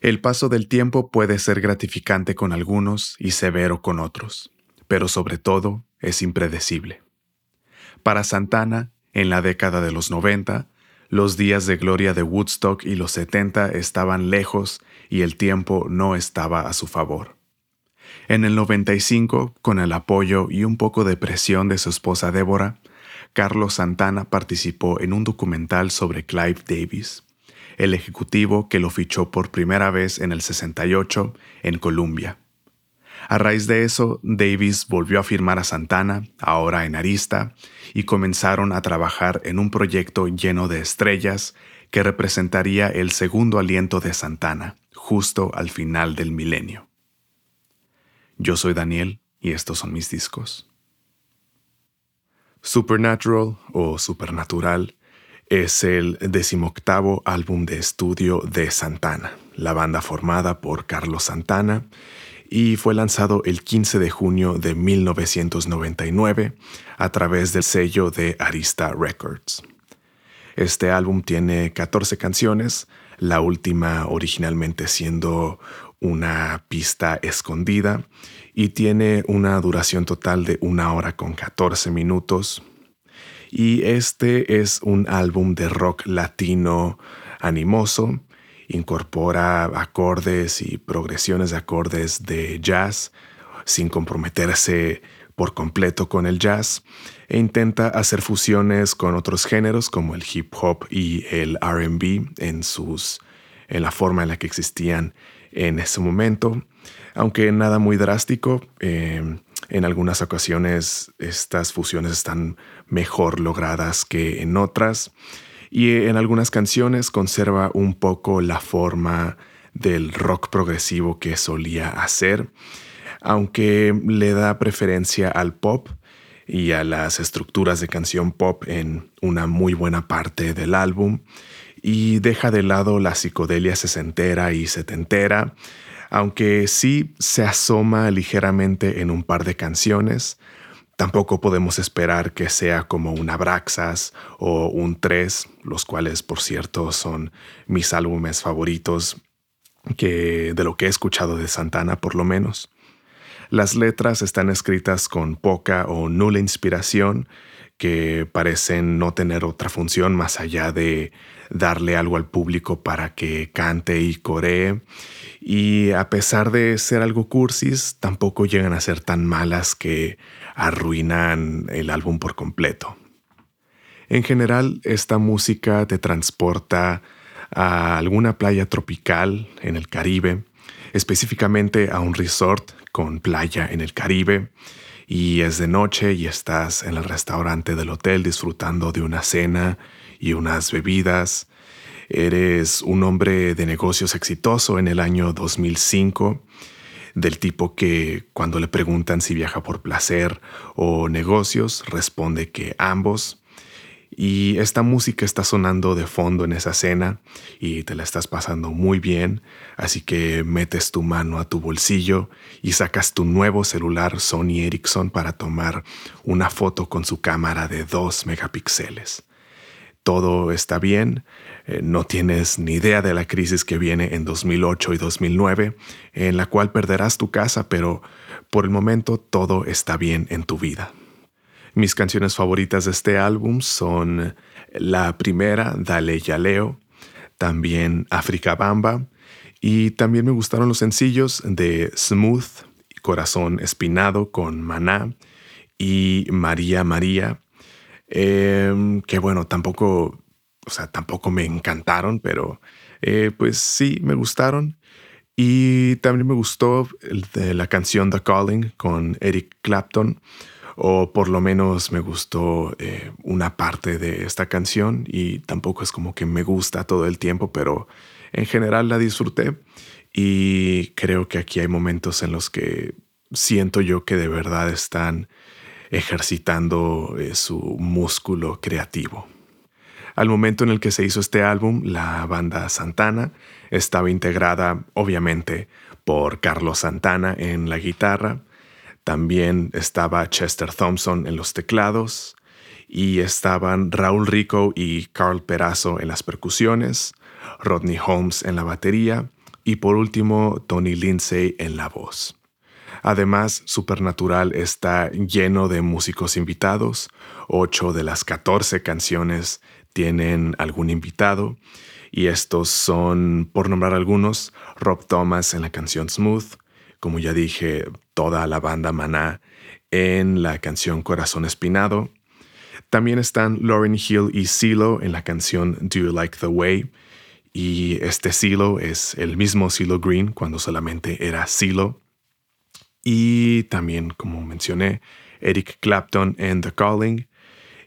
El paso del tiempo puede ser gratificante con algunos y severo con otros, pero sobre todo es impredecible. Para Santana, en la década de los 90, los días de gloria de Woodstock y los 70 estaban lejos y el tiempo no estaba a su favor. En el 95, con el apoyo y un poco de presión de su esposa Débora, Carlos Santana participó en un documental sobre Clive Davis, el ejecutivo que lo fichó por primera vez en el 68 en Columbia. A raíz de eso, Davis volvió a firmar a Santana, ahora en Arista, y comenzaron a trabajar en un proyecto lleno de estrellas que representaría el segundo aliento de Santana, justo al final del milenio. Yo soy Daniel y estos son mis discos. Supernatural o Supernatural es el decimoctavo álbum de estudio de Santana, la banda formada por Carlos Santana, y fue lanzado el 15 de junio de 1999 a través del sello de Arista Records. Este álbum tiene 14 canciones, la última originalmente siendo una pista escondida y tiene una duración total de una hora con 14 minutos. Y este es un álbum de rock latino animoso, incorpora acordes y progresiones de acordes de jazz sin comprometerse por completo con el jazz e intenta hacer fusiones con otros géneros como el hip hop y el RB en sus en la forma en la que existían en ese momento, aunque nada muy drástico. Em, en algunas ocasiones estas fusiones están mejor logradas que en otras. Y en algunas canciones conserva un poco la forma del rock progresivo que solía hacer, aunque le da preferencia al pop y a las estructuras de canción pop en una muy buena parte del álbum. Y deja de lado la psicodelia sesentera y setentera, aunque sí se asoma ligeramente en un par de canciones. Tampoco podemos esperar que sea como un Abraxas o un 3, los cuales por cierto son mis álbumes favoritos de lo que he escuchado de Santana por lo menos. Las letras están escritas con poca o nula inspiración que parecen no tener otra función más allá de darle algo al público para que cante y coree. Y a pesar de ser algo cursis, tampoco llegan a ser tan malas que arruinan el álbum por completo. En general, esta música te transporta a alguna playa tropical en el Caribe, específicamente a un resort con playa en el Caribe, y es de noche y estás en el restaurante del hotel disfrutando de una cena y unas bebidas. Eres un hombre de negocios exitoso en el año 2005, del tipo que cuando le preguntan si viaja por placer o negocios, responde que ambos y esta música está sonando de fondo en esa cena y te la estás pasando muy bien, así que metes tu mano a tu bolsillo y sacas tu nuevo celular Sony Ericsson para tomar una foto con su cámara de 2 megapíxeles. Todo está bien, eh, no tienes ni idea de la crisis que viene en 2008 y 2009, en la cual perderás tu casa, pero por el momento todo está bien en tu vida. Mis canciones favoritas de este álbum son la primera, Dale Yaleo, también África Bamba, y también me gustaron los sencillos de Smooth, Corazón Espinado con Maná y María María, em, que bueno, tampoco, o sea, tampoco me encantaron, pero eh, pues sí, me gustaron. Y también me gustó la canción The Calling con Eric Clapton o por lo menos me gustó eh, una parte de esta canción y tampoco es como que me gusta todo el tiempo, pero en general la disfruté y creo que aquí hay momentos en los que siento yo que de verdad están ejercitando eh, su músculo creativo. Al momento en el que se hizo este álbum, la banda Santana estaba integrada obviamente por Carlos Santana en la guitarra, también estaba Chester Thompson en los teclados y estaban Raúl Rico y Carl Perazo en las percusiones, Rodney Holmes en la batería, y por último Tony Lindsay en la voz. Además, Supernatural está lleno de músicos invitados. Ocho de las 14 canciones tienen algún invitado. Y estos son, por nombrar algunos, Rob Thomas en la canción Smooth, como ya dije, toda la banda Maná en la canción Corazón Espinado. También están Lauren Hill y Silo en la canción Do You Like the Way. Y este Silo es el mismo Silo Green cuando solamente era Silo. Y también, como mencioné, Eric Clapton en The Calling.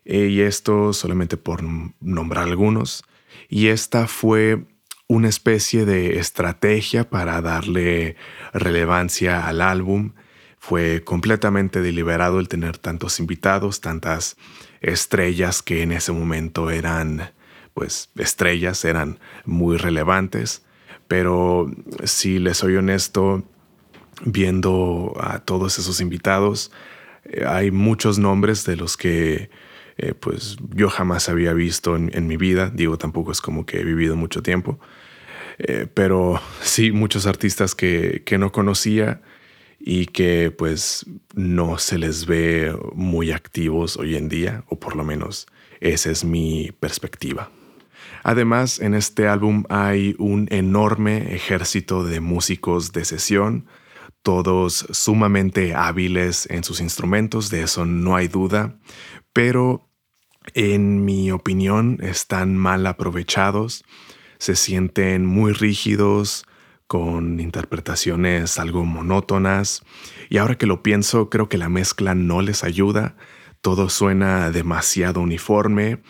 Eh, y esto solamente por nombrar algunos. Y esta fue una especie de estrategia para darle relevancia al álbum. Fue completamente deliberado el tener tantos invitados, tantas estrellas que en ese momento eran, pues, estrellas, eran muy relevantes. Pero si les soy honesto, viendo a todos esos invitados, eh, hay muchos nombres de los que eh, pues yo jamás había visto en, mi vida. Digo, tampoco es como que he vivido mucho tiempo. Eh, pero sí, muchos artistas que, que no conocía y que pues no se les ve muy activos hoy en día, o por lo menos esa es mi perspectiva. Además, en este álbum hay un enorme ejército de músicos de sesión, todos sumamente hábiles en sus instrumentos, de eso no hay duda, pero en mi opinión están mal aprovechados, se sienten muy rígidos, con interpretaciones algo monótonas, y ahora que lo pienso creo que la mezcla no les ayuda, todo suena demasiado uniforme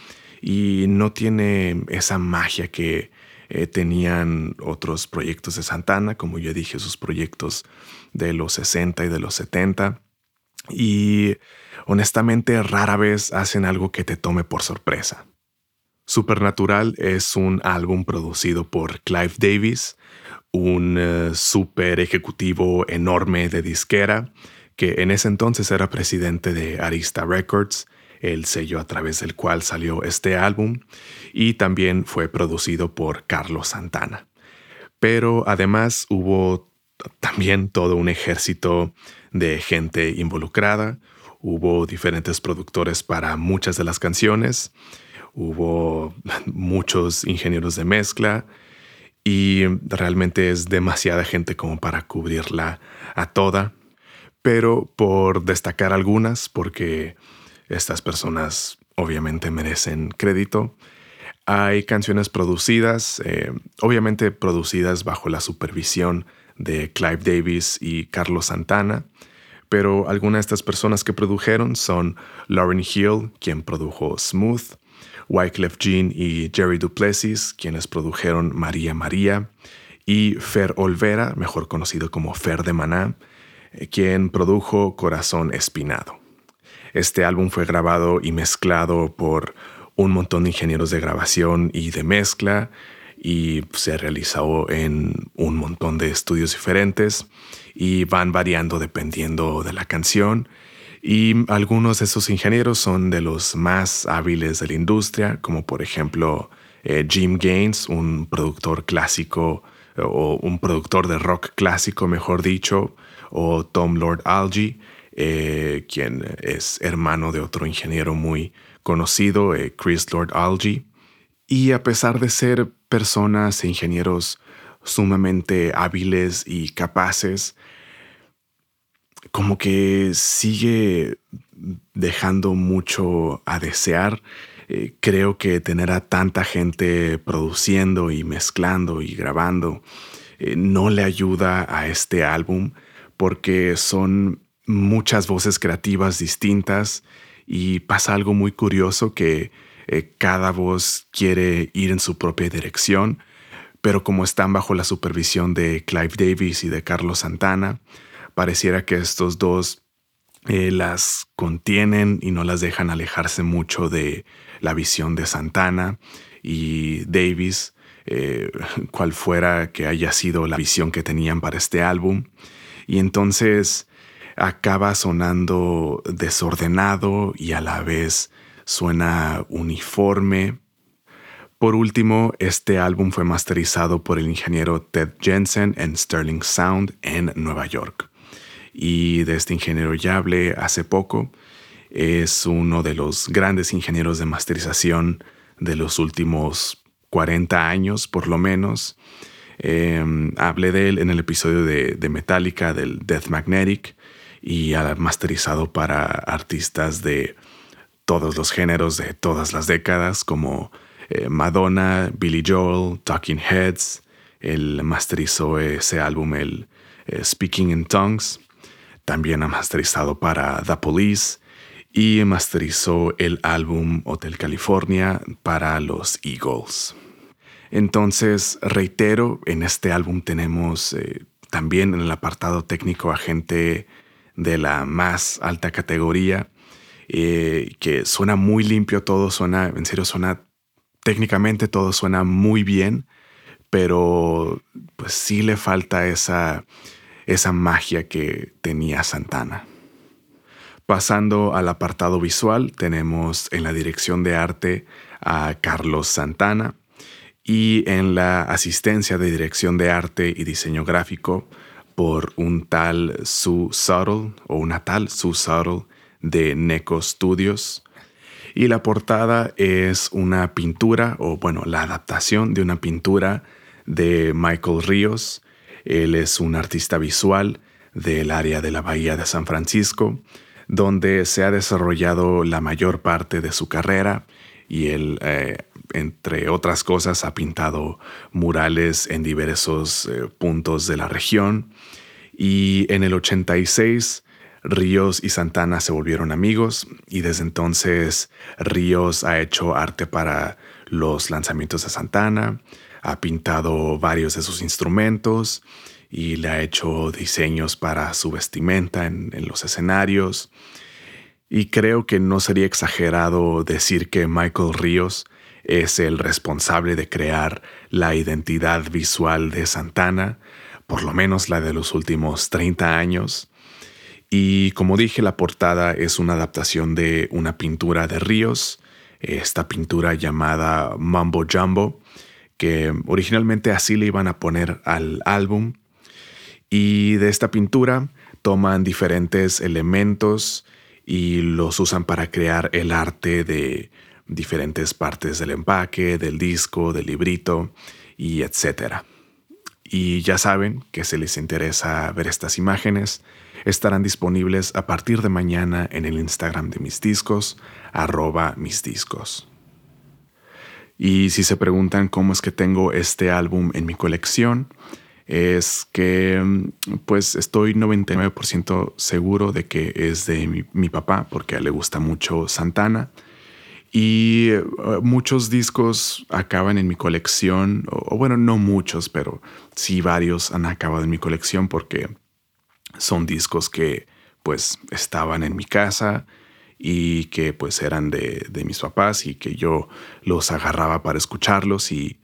y no tiene esa magia que eh, tenían otros proyectos de Santana, como ya dije, sus proyectos de los 60 y de los 70. Y honestamente rara vez hacen algo que te tome por sorpresa. Supernatural es un álbum producido por Clive Davis, un eh, super ejecutivo enorme de disquera que en ese entonces era presidente de Arista Records, el sello a través del cual salió este álbum, y también fue producido por Carlos Santana. Pero además hubo también todo un ejército de gente involucrada, hubo diferentes productores para muchas de las canciones, hubo muchos ingenieros de mezcla y realmente es demasiada gente como para cubrirla a toda. Pero por destacar algunas, porque estas personas obviamente merecen crédito, hay canciones producidas, eh, obviamente producidas bajo la supervisión de Clive Davis y Carlos Santana, pero algunas de estas personas que produjeron son Lauren Hill, quien produjo Smooth, Wyclef Jean y Jerry Duplessis, quienes produjeron María María, y Fer Olvera, mejor conocido como Fer de Maná, eh, quien produjo Corazón Espinado. Este álbum fue grabado y mezclado por un montón de ingenieros de grabación y de mezcla y se realizó en un montón de estudios diferentes y van variando dependiendo de la canción. Y algunos de esos ingenieros son de los más hábiles de la industria, como por ejemplo eh, Jim Gaines, un productor clásico o un productor de rock clásico, mejor dicho, o Tom Lord Algie, eh, quien es hermano de otro ingeniero muy conocido, eh, Chris Lord Algie. Y a pesar de ser personas e ingenieros sumamente hábiles y capaces, como que sigue dejando mucho a desear. Eh, creo que tener a tanta gente produciendo y mezclando y grabando no le ayuda a este álbum porque son muchas voces creativas distintas y pasa algo muy curioso que eh, cada voz quiere ir en su propia dirección, pero como están bajo la supervisión de Clive Davis y de Carlos Santana, pareciera que estos dos eh, las contienen y no las dejan alejarse mucho de la visión de Santana y Davis, eh, cual fuera que haya sido la visión que tenían para este álbum. Y entonces acaba sonando desordenado y a la vez suena uniforme Por último, este álbum fue masterizado por el ingeniero Ted Jensen en Sterling Sound en Nueva York. Y de este ingeniero ya hablé hace poco. Es uno de los grandes ingenieros de masterización de los últimos 40 años, por lo menos. Em, hablé de él en el episodio de, de, Metallica, del Death Magnetic, y ha masterizado para artistas de todos los géneros de todas las décadas, como eh, Madonna, Billy Joel, Talking Heads. Él masterizó ese álbum, el eh, Speaking in Tongues. También ha masterizado para The Police y masterizó el álbum Hotel California para los Eagles. Entonces, reitero, en este álbum tenemos eh, también en el apartado técnico a gente de la más alta categoría, que suena muy limpio todo, suena, en serio, suena técnicamente todo suena muy bien, pero pues sí le falta esa, esa magia que tenía Santana. Pasando al apartado visual, tenemos en la dirección de arte a Carlos Santana y en la asistencia de dirección de arte y diseño gráfico por un tal Sue Subtle o una tal Sue Subtle de Neko Studios. Y la portada es una pintura, o bueno, la adaptación de una pintura de Michael Ríos. Él es un artista visual del área de la Bahía de San Francisco, donde se ha desarrollado la mayor parte de su carrera y él, eh, entre otras cosas, ha pintado murales en diversos eh, puntos de la región. Y en el 86 Ríos y Santana se volvieron amigos y desde entonces Ríos ha hecho arte para los lanzamientos de Santana, ha pintado varios de sus instrumentos y le ha hecho diseños para su vestimenta en, los escenarios. Y creo que no sería exagerado decir que Michael Ríos es el responsable de crear la identidad visual de Santana, por lo menos la de los últimos 30 años. Y como dije, la portada es una adaptación de una pintura de Ríos, esta pintura llamada Mambo Jumbo, que originalmente así le iban a poner al álbum. Y de esta pintura toman diferentes elementos y los usan para crear el arte de diferentes partes del empaque, del disco, del librito y etcétera. Y ya saben que si les interesa ver estas imágenes, estarán disponibles a partir de mañana en el Instagram de mis discos, arroba mis discos. Y si se preguntan cómo es que tengo este álbum en mi colección, es que pues estoy 99% seguro de que es de mi, papá, porque a él le gusta mucho Santana. Y eh, muchos discos acaban en mi colección, o, bueno, no muchos, pero sí varios han acabado en mi colección porque son discos que pues estaban en mi casa y que pues eran de, mis papás y que yo los agarraba para escucharlos y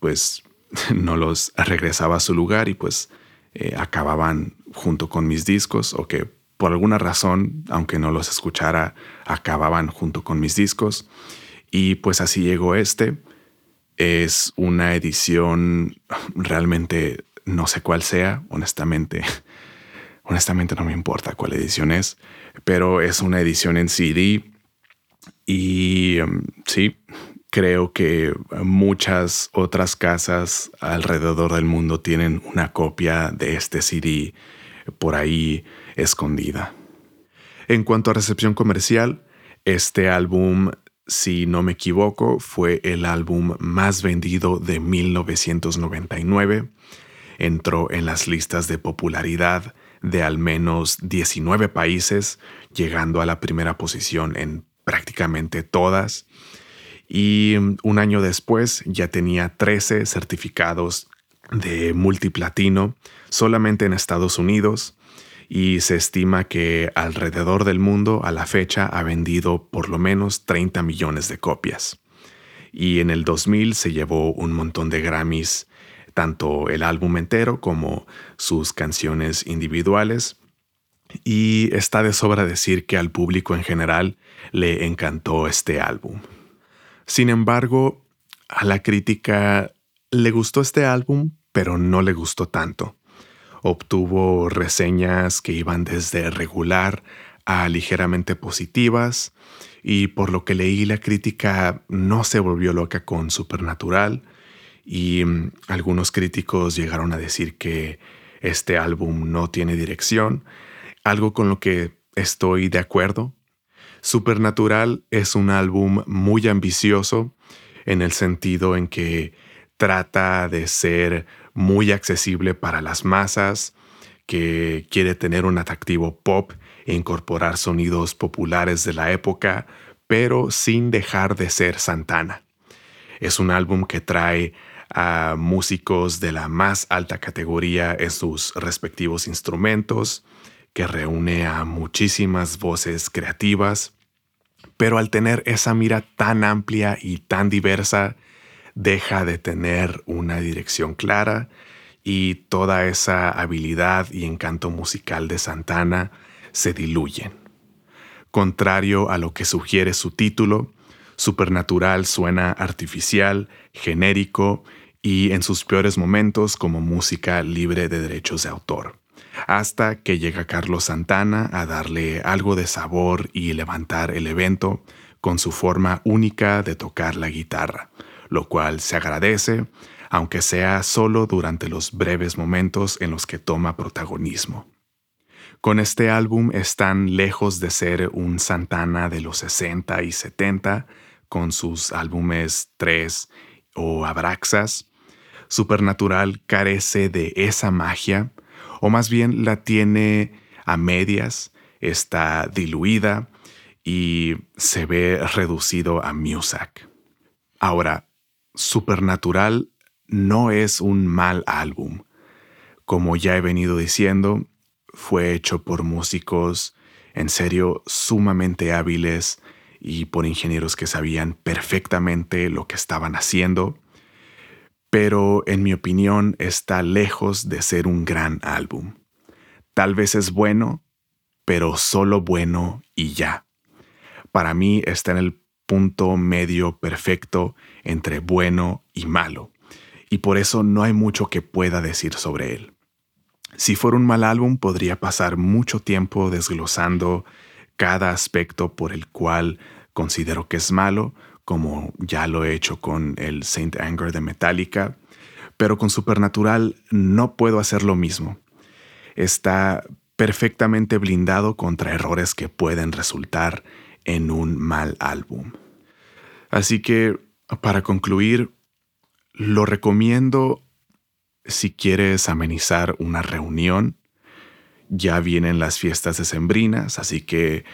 pues no los regresaba a su lugar y pues eh, acababan junto con mis discos o que por alguna razón, aunque no los escuchara, acababan junto con mis discos. Y pues así llegó este. Es una edición realmente no sé cuál sea, honestamente. Honestamente no me importa cuál edición es, pero es una edición en CD y um, sí, creo que muchas otras casas alrededor del mundo tienen una copia de este CD por ahí escondida. En cuanto a recepción comercial, este álbum, si no me equivoco, fue el álbum más vendido de 1999. Entró en las listas de popularidad de al menos 19 países, llegando a la primera posición en prácticamente todas. Y mm, un año después ya tenía 13 certificados de multiplatino solamente en Estados Unidos y se estima que alrededor del mundo a la fecha ha vendido por lo menos 30 millones de copias. Y en el 2000 se llevó un montón de Grammys tanto el álbum entero como sus canciones individuales. Y está de sobra decir que al público en general le encantó este álbum. Sin embargo, a la crítica le gustó este álbum, pero no le gustó tanto. Obtuvo reseñas que iban desde regular a ligeramente positivas, y por lo que leí la crítica no se volvió loca con Supernatural, y mm, algunos críticos llegaron a decir que este álbum no tiene dirección, algo con lo que estoy de acuerdo. Supernatural es un álbum muy ambicioso en el sentido en que trata de ser muy accesible para las masas, que quiere tener un atractivo pop e incorporar sonidos populares de la época, pero sin dejar de ser Santana. Es un álbum que trae a músicos de la más alta categoría en sus respectivos instrumentos, que reúne a muchísimas voces creativas, pero al tener esa mira tan amplia y tan diversa, deja de tener una dirección clara y toda esa habilidad y encanto musical de Santana se diluyen. Contrario a lo que sugiere su título, Supernatural suena artificial, genérico y en sus peores momentos como música libre de derechos de autor. Hasta que llega Carlos Santana a darle algo de sabor y levantar el evento con su forma única de tocar la guitarra, lo cual se agradece, aunque sea solo durante los breves momentos en los que toma protagonismo. Con este álbum están lejos de ser un Santana de los 60 y 70, con sus álbumes 3 o Abraxas, Supernatural carece de esa magia, o más bien la tiene a medias, está diluida y se ve reducido a Musak. Ahora, Supernatural no es un mal álbum. Como ya he venido diciendo, fue hecho por músicos en serio sumamente hábiles y por ingenieros que sabían perfectamente lo que estaban haciendo pero en mi opinión está lejos de ser un gran álbum. Tal vez es bueno, pero solo bueno y ya. Para mí está en el punto medio perfecto entre bueno y malo, y por eso no hay mucho que pueda decir sobre él. Si fuera un mal álbum podría pasar mucho tiempo desglosando cada aspecto por el cual considero que es malo, como ya lo he hecho con el Saint Anger de Metallica, pero con Supernatural no puedo hacer lo mismo. Está perfectamente blindado contra errores que pueden resultar en un mal álbum. Así que, para concluir, lo recomiendo si quieres amenizar una reunión. Ya vienen las fiestas decembrinas, así que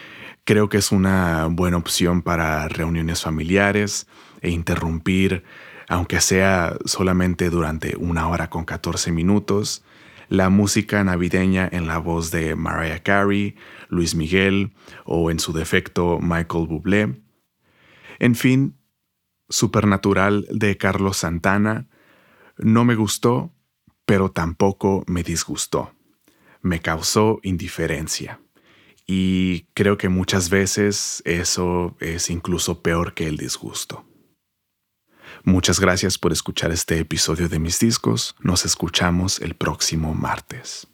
Creo que es una buena opción para reuniones familiares e interrumpir, aunque sea solamente durante una hora con 14 minutos, la música navideña en la voz de Mariah Carey, Luis Miguel o en su defecto Michael Bublé. En fin, Supernatural de Carlos Santana no me gustó, pero tampoco me disgustó. Me causó indiferencia. Y creo que muchas veces eso es incluso peor que el disgusto. Muchas gracias por escuchar este episodio de mis discos. Nos escuchamos el próximo martes.